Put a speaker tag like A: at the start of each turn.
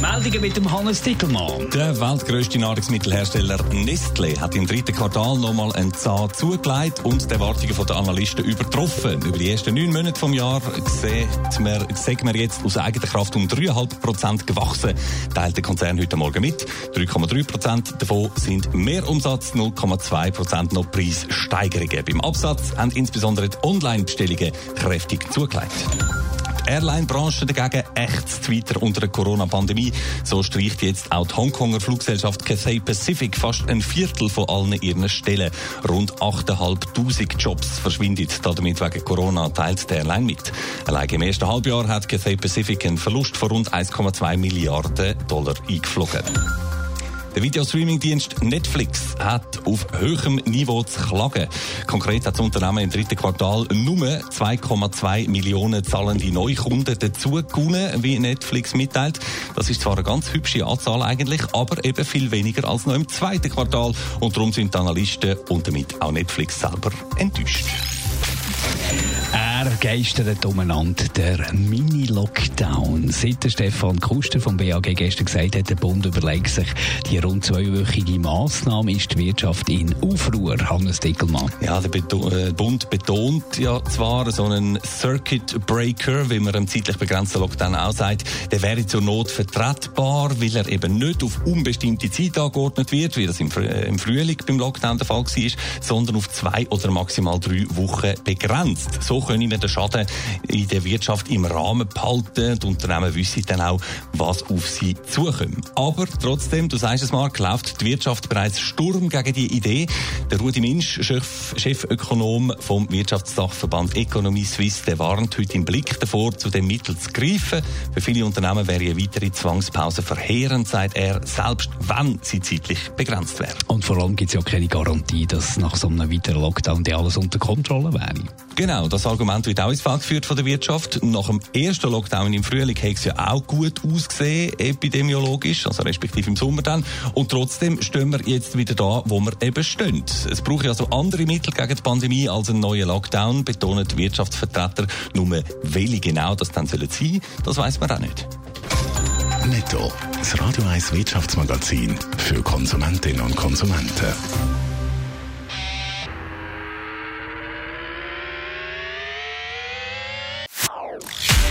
A: Meldungen mit dem Hannes Dickelmann.
B: Der weltgrößte Nahrungsmittelhersteller Nestle hat im dritten Quartal nochmal einen Zahn zugelegt und die Erwartungen der Analysten übertroffen. Über die ersten neun Monate des Jahres sieht man, sieht man jetzt aus eigener Kraft um 3,5 Prozent gewachsen, teilt der Konzern heute Morgen mit. 3,3 Prozent davon sind Mehrumsatz, 0,2 Prozent noch Preissteigerungen. Beim Absatz haben insbesondere die Online-Bestellungen kräftig zugelegt. Airline-Branche dagegen ächzt weiter unter der Corona-Pandemie. So streicht jetzt auch die Hongkonger Fluggesellschaft Cathay Pacific fast ein Viertel von allen ihren Stellen. Rund 8'500 Jobs verschwinden damit wegen Corona, teilt der Airline mit. Allein im ersten Halbjahr hat Cathay Pacific einen Verlust von rund 1,2 Milliarden Dollar eingeflogen. Der Videostreaming-Dienst Netflix hat auf höherem Niveau zu klagen. Konkret hat das Unternehmen im dritten Quartal nur 2,2 Millionen zahlende Neukunden dazu gewonnen, wie Netflix mitteilt. Das ist zwar eine ganz hübsche Anzahl eigentlich, aber eben viel weniger als noch im zweiten Quartal. Und darum sind die Analysten und damit auch Netflix selber enttäuscht.
A: Er geistert umeinander, der Mini-Lockdown. Seit der Stefan Kuster vom BAG gestern gesagt hat, der Bund überlegt sich, die rund zweiwöchige Massnahme ist die Wirtschaft in Aufruhr. Hannes Dickelmann.
B: Ja, der äh, Bund betont ja zwar so einen Circuit Breaker, wie man einem zeitlich begrenzten Lockdown auch sagt, der wäre zur Not vertretbar, weil er eben nicht auf unbestimmte Zeit angeordnet wird, wie das im, äh, Frühling beim Lockdown der Fall war, sondern auf zwei oder maximal drei Wochen begrenzt. So können wir den Schaden in der Wirtschaft im Rahmen behalten. Die Unternehmen wissen dann auch, was auf sie zukommt. Aber trotzdem, du sagst es mal, läuft die Wirtschaft bereits Sturm gegen die Idee. Der Rudi Minsch, Chef, Chefökonom vom Wirtschaftsdachverband Economy Suisse, der warnt heute im Blick davor, zu dem Mittel zu greifen. Für viele Unternehmen wäre eine weitere Zwangspause verheerend, sagt er, selbst wenn sie zeitlich begrenzt wäre.
A: Und vor allem gibt es ja keine Garantie, dass nach so einem weiteren Lockdown die alles unter Kontrolle wäre.
B: Genau, das Argument wird auch ins Feld geführt von der Wirtschaft. Nach dem ersten Lockdown im Frühling hat es ja auch gut ausgesehen, epidemiologisch, also respektive im Sommer dann. Und trotzdem stehen wir jetzt wieder da, wo wir eben stehen. Es braucht also andere Mittel gegen die Pandemie als einen neuen Lockdown, betonen die Wirtschaftsvertreter. Nur welche genau das dann sollen sein, das weiß man auch nicht.
C: Netto, das Radio 1 Wirtschaftsmagazin für Konsumentinnen und Konsumenten.